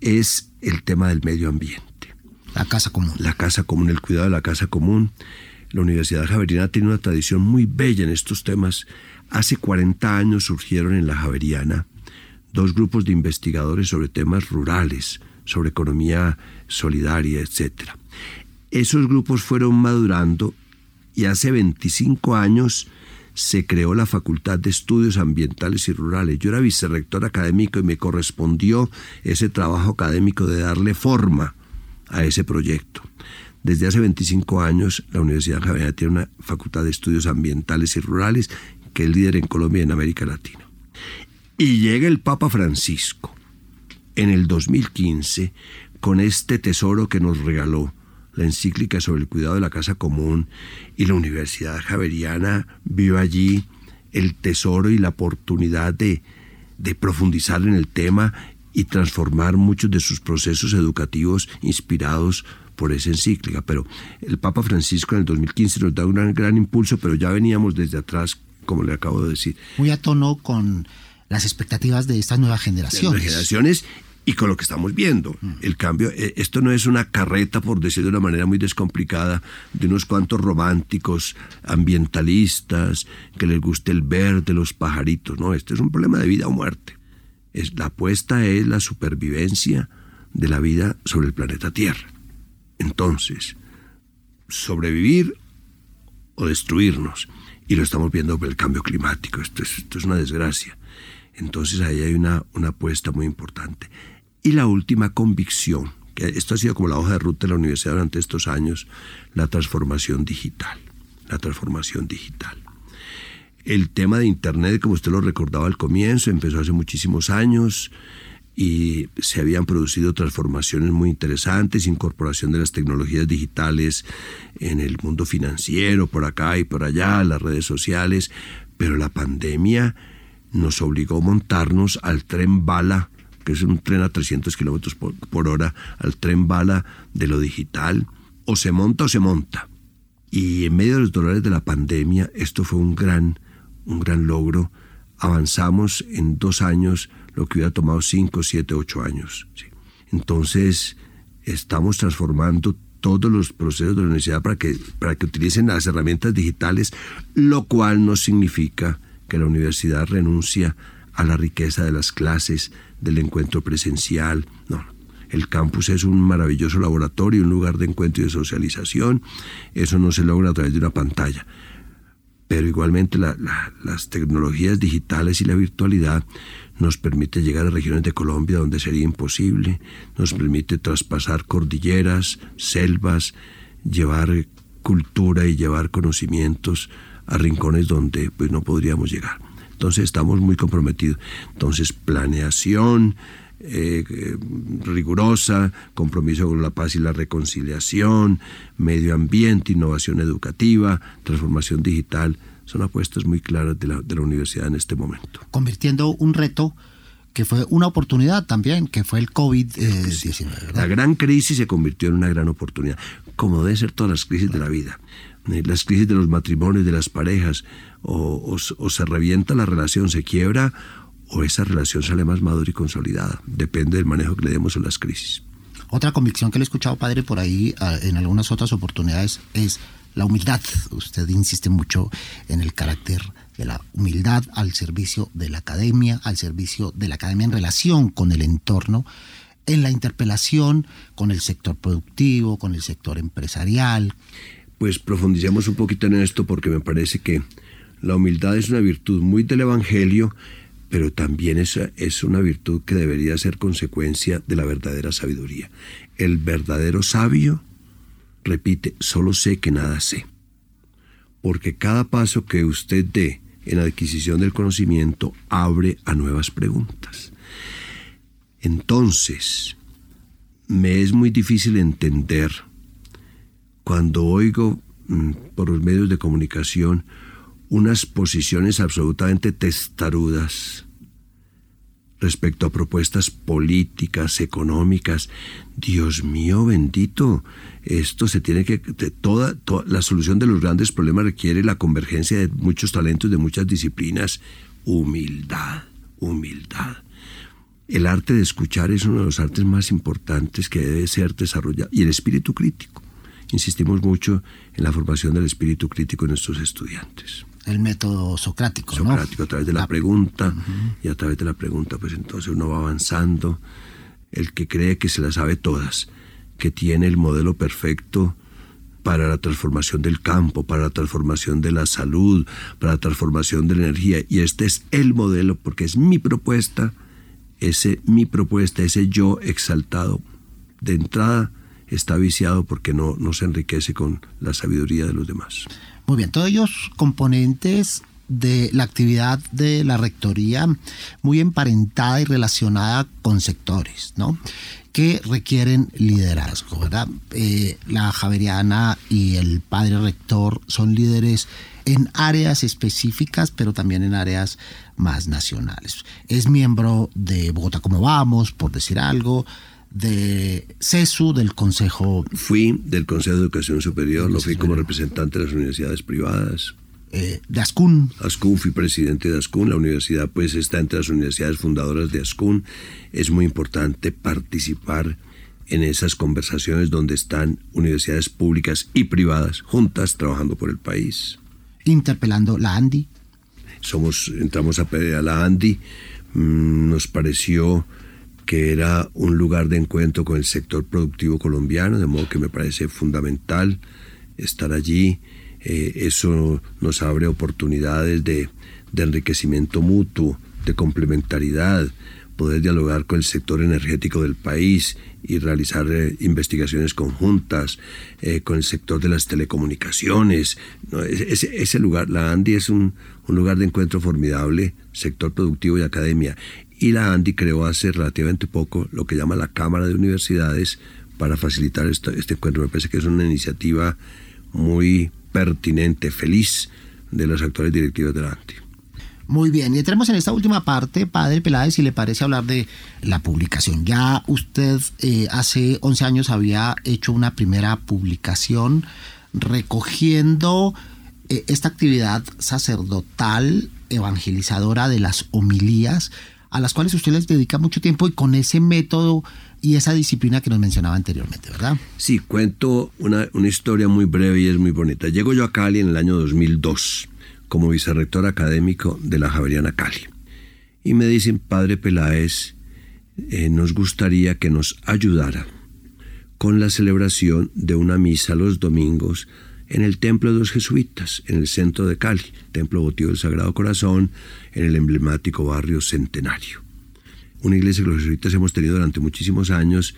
es el tema del medio ambiente. La casa común. La casa común, el cuidado de la casa común. La Universidad Javeriana tiene una tradición muy bella en estos temas. Hace 40 años surgieron en la Javeriana dos grupos de investigadores sobre temas rurales, sobre economía solidaria, etc. Esos grupos fueron madurando y hace 25 años se creó la Facultad de Estudios Ambientales y Rurales. Yo era vicerrector académico y me correspondió ese trabajo académico de darle forma a ese proyecto. Desde hace 25 años, la Universidad Javeriana tiene una facultad de estudios ambientales y rurales que es líder en Colombia y en América Latina. Y llega el Papa Francisco en el 2015 con este tesoro que nos regaló, la encíclica sobre el cuidado de la casa común, y la Universidad Javeriana vio allí el tesoro y la oportunidad de, profundizar en el tema y transformar muchos de sus procesos educativos inspirados por esa encíclica. Pero el Papa Francisco en el 2015 nos da un gran, impulso, pero ya veníamos desde atrás, como le acabo de decir. Muy a con las expectativas de estas nuevas generaciones. De generaciones y con lo que estamos viendo. Mm. El cambio, eh, esto no es una carreta, por decirlo de una manera muy descomplicada, de unos cuantos románticos, ambientalistas, que les guste el verde, los pajaritos. No, este es un problema de vida o muerte. Es, la apuesta es la supervivencia de la vida sobre el planeta Tierra. Entonces, sobrevivir o destruirnos. Y lo estamos viendo por el cambio climático. Esto es, esto es una desgracia. Entonces ahí hay una, una apuesta muy importante. Y la última convicción, que esto ha sido como la hoja de ruta de la universidad durante estos años, la transformación digital. La transformación digital. El tema de Internet, como usted lo recordaba al comienzo, empezó hace muchísimos años y se habían producido transformaciones muy interesantes, incorporación de las tecnologías digitales en el mundo financiero, por acá y por allá, las redes sociales, pero la pandemia nos obligó a montarnos al tren bala que es un tren a 300 kilómetros por, hora, al tren bala de lo digital, o se monta o se monta. Y en medio de los dolores de la pandemia, esto fue un gran, un gran logro. Avanzamos en dos años lo que hubiera tomado cinco, siete, ocho años. Entonces, estamos transformando todos los procesos de la universidad para que, para que utilicen las herramientas digitales, lo cual no significa que la universidad renuncia a la riqueza de las clases, del encuentro presencial. No, el campus es un maravilloso laboratorio, un lugar de encuentro y de socialización. Eso no se logra a través de una pantalla. Pero igualmente las tecnologías digitales y la virtualidad nos permite llegar a regiones de Colombia donde sería imposible, nos permite traspasar cordilleras, selvas, llevar cultura y llevar conocimientos a rincones donde pues no podríamos llegar. Entonces estamos muy comprometidos. Entonces planeación eh, eh, rigurosa, compromiso con la paz y la reconciliación, medio ambiente, innovación educativa, transformación digital, son apuestas muy claras de la, de la universidad en este momento. Convirtiendo un reto que fue una oportunidad también, que fue el COVID-19. la gran crisis se convirtió en una gran oportunidad, como debe ser todas las crisis de la vida. Eh, las crisis de los matrimonios, de las parejas, o, se revienta la relación, se quiebra, o esa relación sale más madura y consolidada. Depende del manejo que le demos a las crisis. Otra convicción que le he escuchado, padre, por ahí ah, en algunas otras oportunidades es la humildad. Usted insiste mucho en el carácter de la humildad al servicio de la academia, al servicio de la academia en relación con el entorno, en la interpelación con el sector productivo, con el sector empresarial. Pues profundicemos un poquito en esto porque me parece que la humildad es una virtud muy del Evangelio, pero también es, es una virtud que debería ser consecuencia de la verdadera sabiduría. El verdadero sabio repite, solo sé que nada sé. Porque cada paso que usted dé en adquisición del conocimiento abre a nuevas preguntas. Entonces, me es muy difícil entender cuando oigo mm, por los medios de comunicación unas posiciones absolutamente testarudas respecto a propuestas políticas, económicas. Dios mío bendito, esto se tiene que... Toda, toda, la solución de los grandes problemas requiere la convergencia de muchos talentos, de muchas disciplinas. Humildad, humildad. El arte de escuchar es uno de los artes más importantes que debe ser desarrollado. Y el espíritu crítico. Insistimos mucho en la formación del espíritu crítico en nuestros estudiantes el método socrático. Socrático, a través de la, pregunta, y a través de la pregunta, pues entonces uno va avanzando. El que cree que se las sabe todas, que tiene el modelo perfecto para la transformación del campo, para la transformación de la salud, para la transformación de la energía. Y este es el modelo, porque es mi propuesta, ese mi propuesta, ese yo exaltado. De entrada está viciado porque no, no se enriquece con la sabiduría de los demás. Muy bien, todos ellos componentes de la actividad de la rectoría muy emparentada y relacionada con sectores, ¿no? que requieren liderazgo, ¿verdad? Eh, la Javeriana y el padre rector son líderes en áreas específicas, pero también en áreas más nacionales. Es miembro de Bogotá Como Vamos, por decir algo, de CESU, del Consejo... Fui del Consejo de Educación Superior, lo fui como representante de las universidades privadas. Eh, de Ascun. Ascun, fui presidente de Ascun. La universidad pues está entre las universidades fundadoras de Ascun. Es muy importante participar en esas conversaciones donde están universidades públicas y privadas juntas trabajando por el país. Interpelando la ANDI. Somos, entramos a, a la ANDI, mm, nos pareció que era un lugar de encuentro con el sector productivo colombiano, de modo que me parece fundamental estar allí eh, eso nos abre oportunidades de, enriquecimiento mutuo, de complementariedad, poder dialogar con el sector energético del país y realizar eh, investigaciones conjuntas eh, con el sector de las telecomunicaciones. ese, lugar, la ANDI es un, lugar de encuentro formidable, sector productivo y academia. Y la ANDI creó hace relativamente poco lo que llama la Cámara de Universidades para facilitar este, encuentro. Me parece que es una iniciativa muy pertinente, feliz de los actores directivos de la ANTI. Muy bien, y entremos en esta última parte, padre Peláez, si le parece hablar de la publicación. Ya usted eh, hace 11 años había hecho una primera publicación recogiendo eh, esta actividad sacerdotal evangelizadora de las homilías, a las cuales usted les dedica mucho tiempo y con ese método y esa disciplina que nos mencionaba anteriormente, ¿verdad? Sí, cuento una, historia muy breve y es muy bonita. Llego yo a Cali en el año 2002 como vicerrector académico de la Javeriana Cali. Y me dicen, padre Peláez, eh, nos gustaría que nos ayudara con la celebración de una misa los domingos en el Templo de los Jesuitas, en el centro de Cali, Templo Votivo del Sagrado Corazón, en el emblemático barrio Centenario una iglesia que los jesuitas hemos tenido durante muchísimos años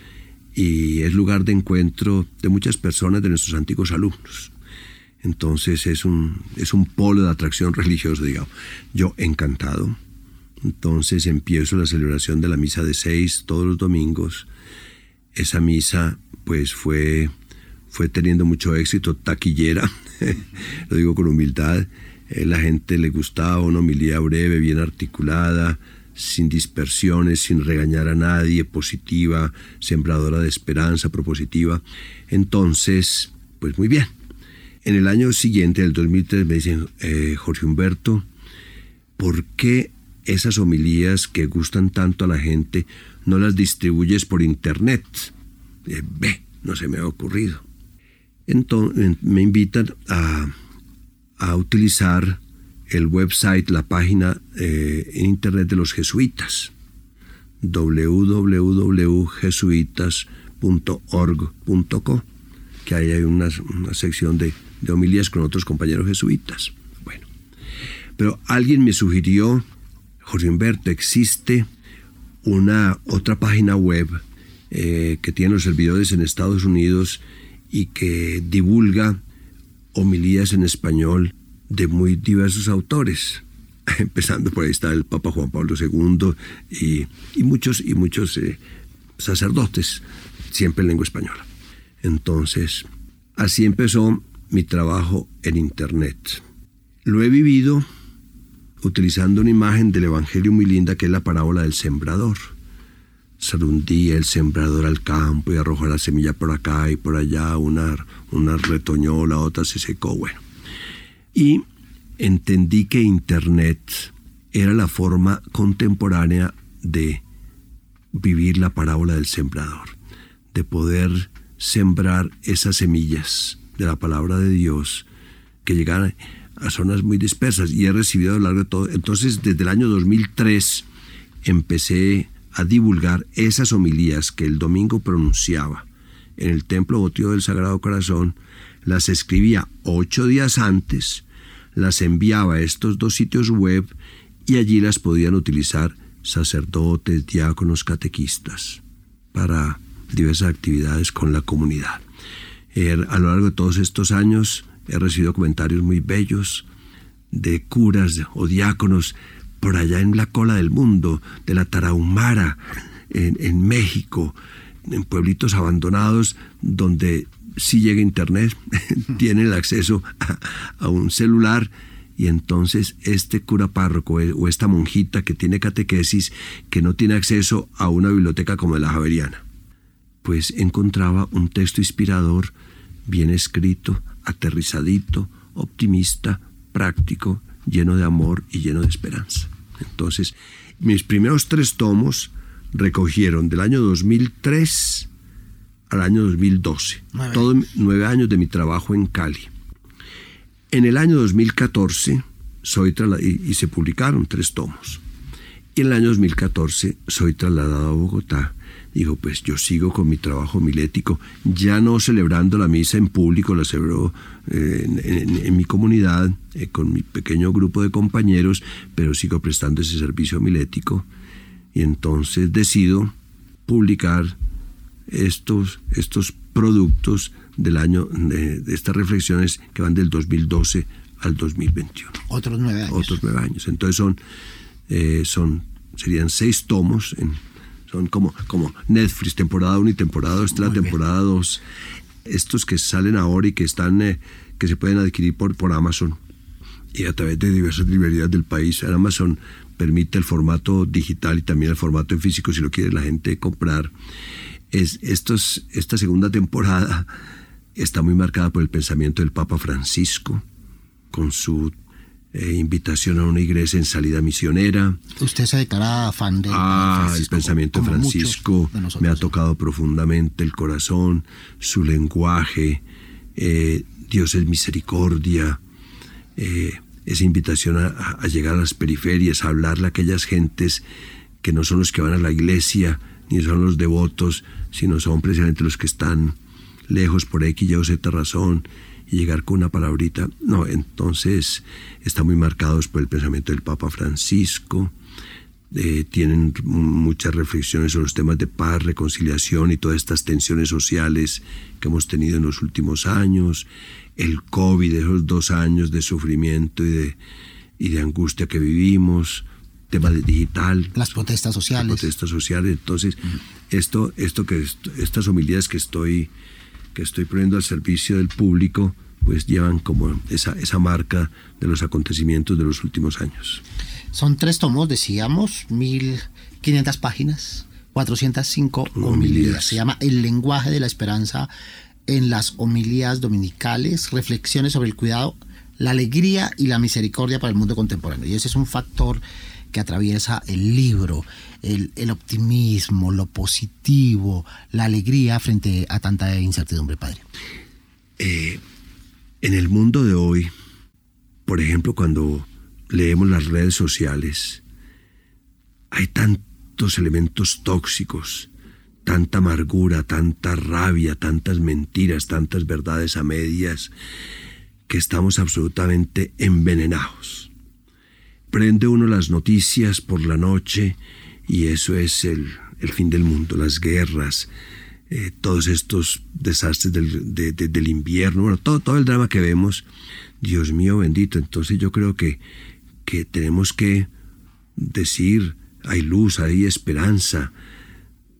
y es lugar de encuentro de muchas personas de nuestros antiguos alumnos. Entonces es un, es un polo de atracción religiosa, digamos. Yo encantado. Entonces empiezo la celebración de la misa de seis todos los domingos. Esa misa pues fue, fue teniendo mucho éxito, taquillera, lo digo con humildad. Eh, la gente le gustaba una homilía breve, bien articulada, sin dispersiones, sin regañar a nadie, positiva, sembradora de esperanza, propositiva. Entonces, pues muy bien. En el año siguiente, el 2003, me dicen, eh, Jorge Humberto, ¿por qué esas homilías que gustan tanto a la gente no las distribuyes por internet? Eh, ve, no se me ha ocurrido. Me invitan a, utilizar el website, la página eh, en internet de los jesuitas, www.jesuitas.org.co, que ahí hay una, sección de, de homilías con otros compañeros jesuitas. Bueno, pero alguien me sugirió, Jorge Humberto, existe una otra página web eh, que tiene los servidores en Estados Unidos y que divulga homilías en español de muy diversos autores, empezando por ahí está el Papa Juan Pablo II y, muchos, y muchos eh, sacerdotes, siempre en lengua española. Entonces, así empezó mi trabajo en Internet. Lo he vivido utilizando una imagen del Evangelio muy linda que es la parábola del sembrador. Salió un día el sembrador al campo y arrojó la semilla por acá y por allá, una, una retoñó, la otra se secó. Bueno, y entendí que Internet era la forma contemporánea de vivir la parábola del sembrador, de poder sembrar esas semillas de la palabra de Dios que llegaran a zonas muy dispersas y he recibido a lo largo de todo. Entonces, desde el año 2003 empecé a divulgar esas homilías que el domingo pronunciaba en el Templo Votivo del Sagrado Corazón las escribía ocho días antes, las enviaba a estos dos sitios web y allí las podían utilizar sacerdotes, diáconos, catequistas para diversas actividades con la comunidad. Er, a lo largo de todos estos años he recibido comentarios muy bellos de curas o diáconos por allá en la cola del mundo, de la Tarahumara, en, México, en pueblitos abandonados donde si llega internet, tienen el acceso a, un celular y entonces este cura párroco eh, o esta monjita que tiene catequesis que no tiene acceso a una biblioteca como la Javeriana, pues encontraba un texto inspirador, bien escrito, aterrizadito, optimista, práctico, lleno de amor y lleno de esperanza. Entonces, mis primeros tres tomos recogieron del año 2003 al año 2012, todos nueve años de mi trabajo en Cali. En el año 2014 soy y, y se publicaron tres tomos. Y en el año 2014 soy trasladado a Bogotá digo, pues yo sigo con mi trabajo milético, ya no celebrando la misa en público, la celebro eh, en, mi comunidad, eh, con mi pequeño grupo de compañeros, pero sigo prestando ese servicio milético. Y entonces decido publicar estos, estos productos del año, de, estas reflexiones que van del 2012 al 2021. Otros nueve años. Otros nueve años. Entonces son, eh, son serían seis tomos en son como, como Netflix, temporada 1 y temporada 2, esta la temporada 2. Estos que salen ahora y que están eh, que se pueden adquirir por, por Amazon y a través de diversas librerías del país. Amazon permite el formato digital y también el formato en físico si lo quiere la gente comprar. Es, estos, esta segunda temporada está muy marcada por el pensamiento del Papa Francisco, con su eh, invitación a una iglesia en salida misionera. Usted se declara fan de ah, el pensamiento de Francisco me ha tocado profundamente el corazón, su lenguaje, eh, Dios es misericordia, eh, esa invitación a, llegar a las periferias, a hablarle a aquellas gentes que no son los que van a la iglesia, ni son los devotos, sino son precisamente los que están lejos por X, Y o Z razón y llegar con una palabrita. No, entonces está muy marcados por el pensamiento del Papa Francisco. Eh, tienen muchas reflexiones sobre los temas de paz, reconciliación y todas estas tensiones sociales que hemos tenido en los últimos años, el COVID, esos dos años de sufrimiento y de, y de angustia que vivimos, tema de digital. Las protestas sociales. Las protestas sociales. Entonces, esto, esto que, estas homilías que estoy que estoy poniendo al servicio del público, pues llevan como esa, esa marca de los acontecimientos de los últimos años. Son tres tomos, decíamos, 1500 páginas, 405 homilías. Se llama El lenguaje de la esperanza en las homilías dominicales, reflexiones sobre el cuidado, la alegría y la misericordia para el mundo contemporáneo. Y ese es un factor que atraviesa el libro, el, optimismo, lo positivo, la alegría frente a tanta incertidumbre, padre? Eh, en el mundo de hoy, por ejemplo, cuando leemos las redes sociales, hay tantos elementos tóxicos, tanta amargura, tanta rabia, tantas mentiras, tantas verdades a medias, que estamos absolutamente envenenados prende uno las noticias por la noche y eso es el, fin del mundo, las guerras, eh, todos estos desastres del, invierno, bueno, todo, todo el drama que vemos, Dios mío bendito, entonces yo creo que, que tenemos que decir, hay luz, hay esperanza,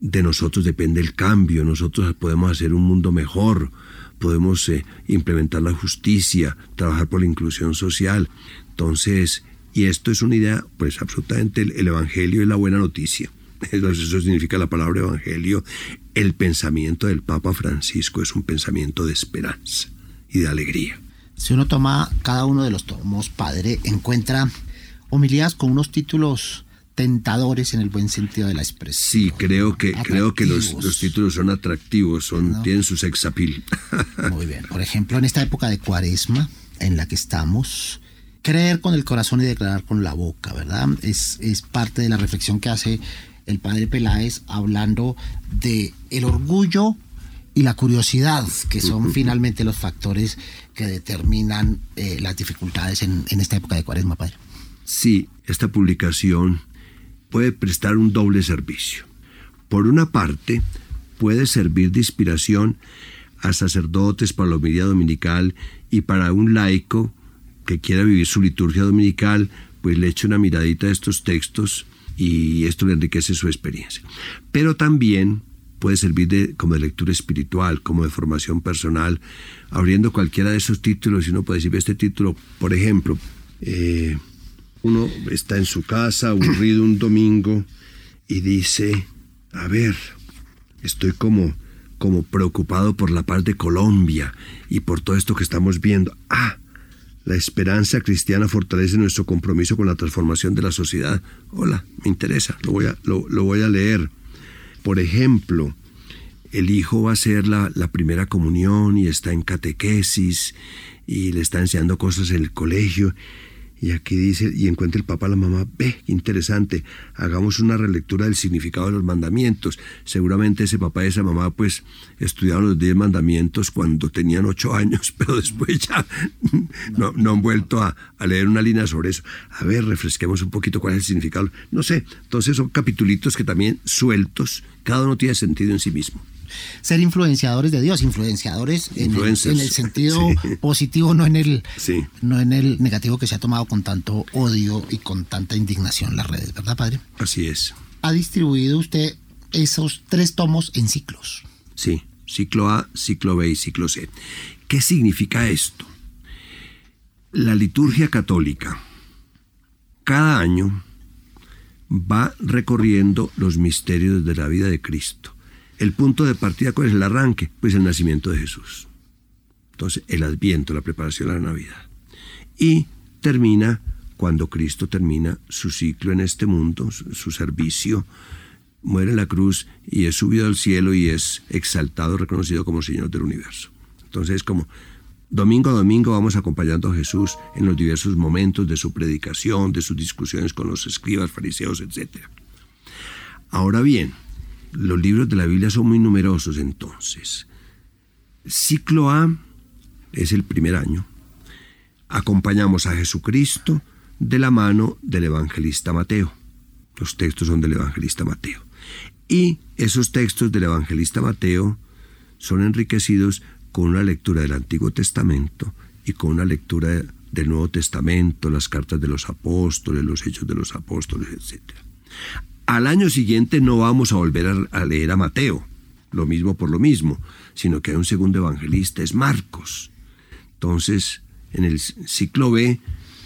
de nosotros depende el cambio, nosotros podemos hacer un mundo mejor, podemos eh, implementar la justicia, trabajar por la inclusión social. Entonces, y esto es una idea, pues absolutamente el, Evangelio es la buena noticia. Eso significa la palabra Evangelio. El pensamiento del Papa Francisco es un pensamiento de esperanza y de alegría. Si uno toma cada uno de los tomos, padre, encuentra homilías con unos títulos tentadores en el buen sentido de la expresión. Sí, creo que, creo que los, títulos son atractivos, son, tienen su sexapil. Muy bien. Por ejemplo, en esta época de cuaresma en la que estamos, creer con el corazón y declarar con la boca, ¿verdad? Es, es parte de la reflexión que hace el padre Peláez hablando de el orgullo y la curiosidad, que son finalmente los factores que determinan eh, las dificultades en, en esta época de cuaresma, padre. Sí, esta publicación puede prestar un doble servicio. Por una parte, puede servir de inspiración a sacerdotes para la homilía dominical y para un laico que quiera vivir su liturgia dominical, pues le eche una miradita a estos textos y esto le enriquece su experiencia. Pero también puede servir de, como de lectura espiritual, como de formación personal, abriendo cualquiera de esos títulos y uno puede decir, este título, por ejemplo, eh, uno está en su casa, aburrido un domingo, y dice, a ver, estoy como, como preocupado por la paz de Colombia y por todo esto que estamos viendo. Ah, la esperanza cristiana fortalece nuestro compromiso con la transformación de la sociedad. Hola, me interesa, lo voy a, lo, voy a leer. Por ejemplo, el hijo va a hacer la, la, primera comunión y está en catequesis y le está enseñando cosas en el colegio y aquí dice, y encuentra el papá a la mamá, ve, interesante, hagamos una relectura del significado de los mandamientos. Seguramente ese papá y esa mamá pues estudiaron los diez mandamientos cuando tenían ocho años, pero después ya no, no han vuelto a, a, leer una línea sobre eso. A ver, refresquemos un poquito cuál es el significado. No sé, entonces son capitulitos que también sueltos, cada uno tiene sentido en sí mismo ser influenciadores de Dios, influenciadores en el, sentido positivo, no en el no en el negativo que se ha tomado con tanto odio y con tanta indignación las redes, ¿verdad, padre? Así es. Ha distribuido usted esos tres tomos en ciclos. Sí, ciclo A, ciclo B y ciclo C. ¿Qué significa esto? La liturgia católica cada año va recorriendo los misterios de la vida de Cristo el punto de partida, ¿cuál es el arranque? Pues el nacimiento de Jesús. Entonces, el adviento, la preparación a la Navidad. Y termina cuando Cristo termina su ciclo en este mundo, su, servicio, muere en la cruz y es subido al cielo y es exaltado, reconocido como Señor del universo. Entonces, como domingo a domingo vamos acompañando a Jesús en los diversos momentos de su predicación, de sus discusiones con los escribas, fariseos, etc. Ahora bien, los libros de la Biblia son muy numerosos entonces. Ciclo A es el primer año. Acompañamos a Jesucristo de la mano del evangelista Mateo. Los textos son del evangelista Mateo. Y esos textos del evangelista Mateo son enriquecidos con una lectura del Antiguo Testamento y con una lectura del Nuevo Testamento, las cartas de los apóstoles, los hechos de los apóstoles, etc. Al año siguiente no vamos a volver a, leer a Mateo, lo mismo por lo mismo, sino que hay un segundo evangelista, es Marcos. Entonces, en el ciclo B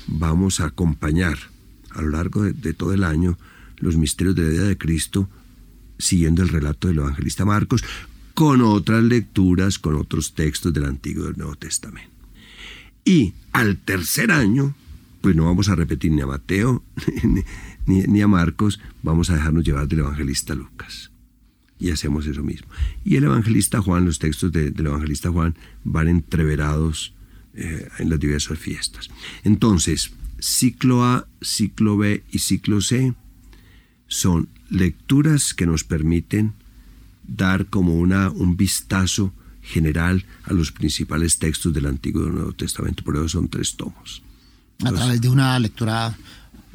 vamos a acompañar a lo largo de, todo el año los misterios de la vida de Cristo, siguiendo el relato del evangelista Marcos, con otras lecturas, con otros textos del Antiguo y del Nuevo Testamento. Y al tercer año, pues no vamos a repetir ni a Mateo ni, a Marcos, vamos a dejarnos llevar del evangelista Lucas. Y hacemos eso mismo. Y el evangelista Juan, los textos del evangelista Juan van entreverados eh, en las diversas fiestas. Entonces, ciclo A, ciclo B y ciclo C son lecturas que nos permiten dar como una, un vistazo general a los principales textos del Antiguo y del Nuevo Testamento. Por eso son tres tomos. A través de una lectura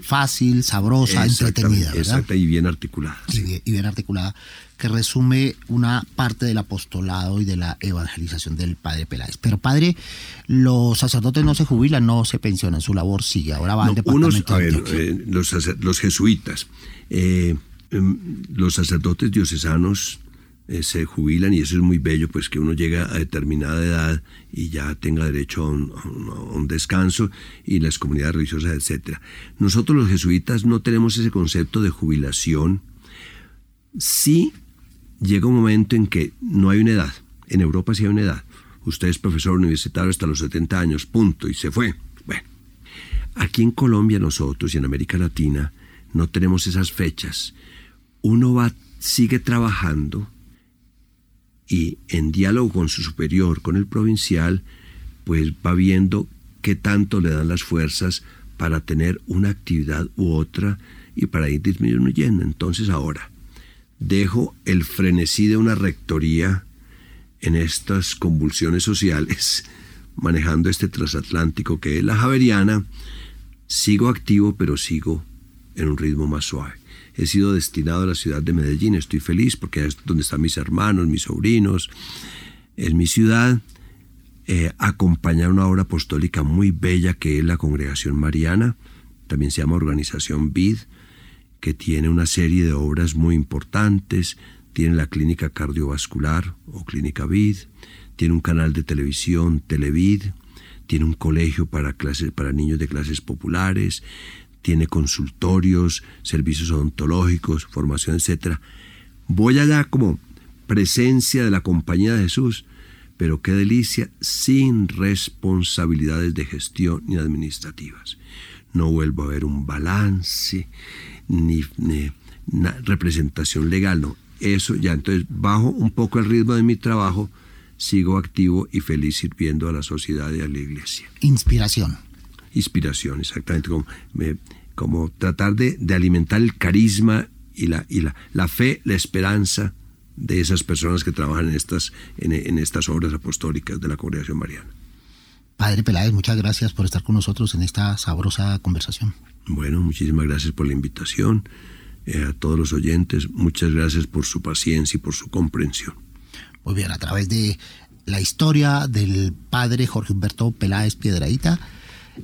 fácil, sabrosa, entretenida. Exacto, y bien articulada. Y, bien, articulada, que resume una parte del apostolado y de la evangelización del padre Peláez. Pero padre, los sacerdotes no se jubilan, no se pensionan, su labor sigue. Ahora va al departamento. Unos, a ver, eh, los, los, jesuitas, eh, em, los sacerdotes diocesanos eh, se jubilan y eso es muy bello, pues que uno llega a determinada edad y ya tenga derecho a un, descanso y las comunidades religiosas, etc. Nosotros los jesuitas no tenemos ese concepto de jubilación. Sí llega un momento en que no hay una edad. En Europa sí hay una edad. Usted es profesor universitario hasta los 70 años, punto, y se fue. Bueno, aquí en Colombia nosotros y en América Latina no tenemos esas fechas. Uno va, sigue trabajando y en diálogo con su superior, con el provincial, pues va viendo qué tanto le dan las fuerzas para tener una actividad u otra y para ir disminuyendo. Entonces ahora dejo el frenesí de una rectoría en estas convulsiones sociales, manejando este transatlántico que es la Javeriana, sigo activo pero sigo en un ritmo más suave he sido destinado a la ciudad de Medellín. Estoy feliz porque es donde están mis hermanos, mis sobrinos. Es mi ciudad. eh, acompañar una obra apostólica muy bella que es la Congregación Mariana, también se llama Organización VID, que tiene una serie de obras muy importantes, tiene la clínica cardiovascular o clínica VID, tiene un canal de televisión, Televid, tiene un colegio para, clases, para niños de clases populares, tiene consultorios, servicios odontológicos, formación, etc. Voy allá como presencia de la compañía de Jesús, pero qué delicia, sin responsabilidades de gestión ni administrativas. No vuelvo a ver un balance, ni, representación legal, no. Eso ya, entonces bajo un poco el ritmo de mi trabajo, sigo activo y feliz sirviendo a la sociedad y a la iglesia. Inspiración. Inspiración, exactamente, como, como tratar de, alimentar el carisma y, la, y la, la, fe, la esperanza de esas personas que trabajan en estas, en, en estas obras apostólicas de la Congregación Mariana. Padre Peláez, muchas gracias por estar con nosotros en esta sabrosa conversación. Bueno, muchísimas gracias por la invitación. Eh, a todos los oyentes, muchas gracias por su paciencia y por su comprensión. Muy bien, a través de la historia del padre Jorge Humberto Peláez Piedraíta,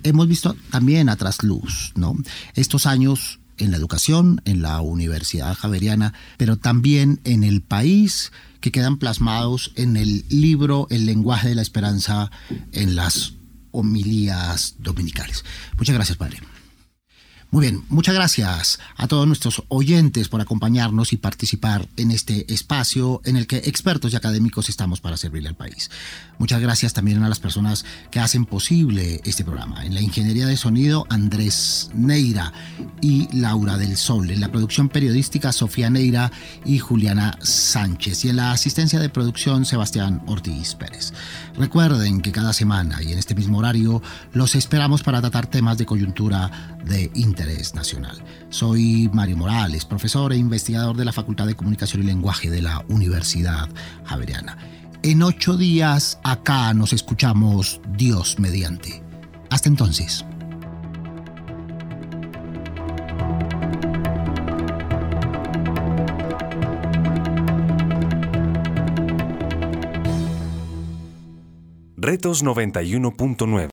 hemos visto también a trasluz, ¿no? Estos años en la educación, en la Universidad Javeriana, pero también en el país, que quedan plasmados en el libro El lenguaje de la esperanza en las homilías dominicales. Muchas gracias, padre. Muy bien, muchas gracias a todos nuestros oyentes por acompañarnos y participar en este espacio en el que expertos y académicos estamos para servirle al país. Muchas gracias también a las personas que hacen posible este programa. En la ingeniería de sonido, Andrés Neira y Laura del Sol. En la producción periodística, Sofía Neira y Juliana Sánchez. Y en la asistencia de producción, Sebastián Ortiz Pérez. Recuerden que cada semana y en este mismo horario los esperamos para tratar temas de coyuntura de interés nacional. Soy Mario Morales, profesor e investigador de la Facultad de Comunicación y Lenguaje de la Universidad Javeriana. En ocho días acá nos escuchamos Dios mediante. Hasta entonces. Retos 91.9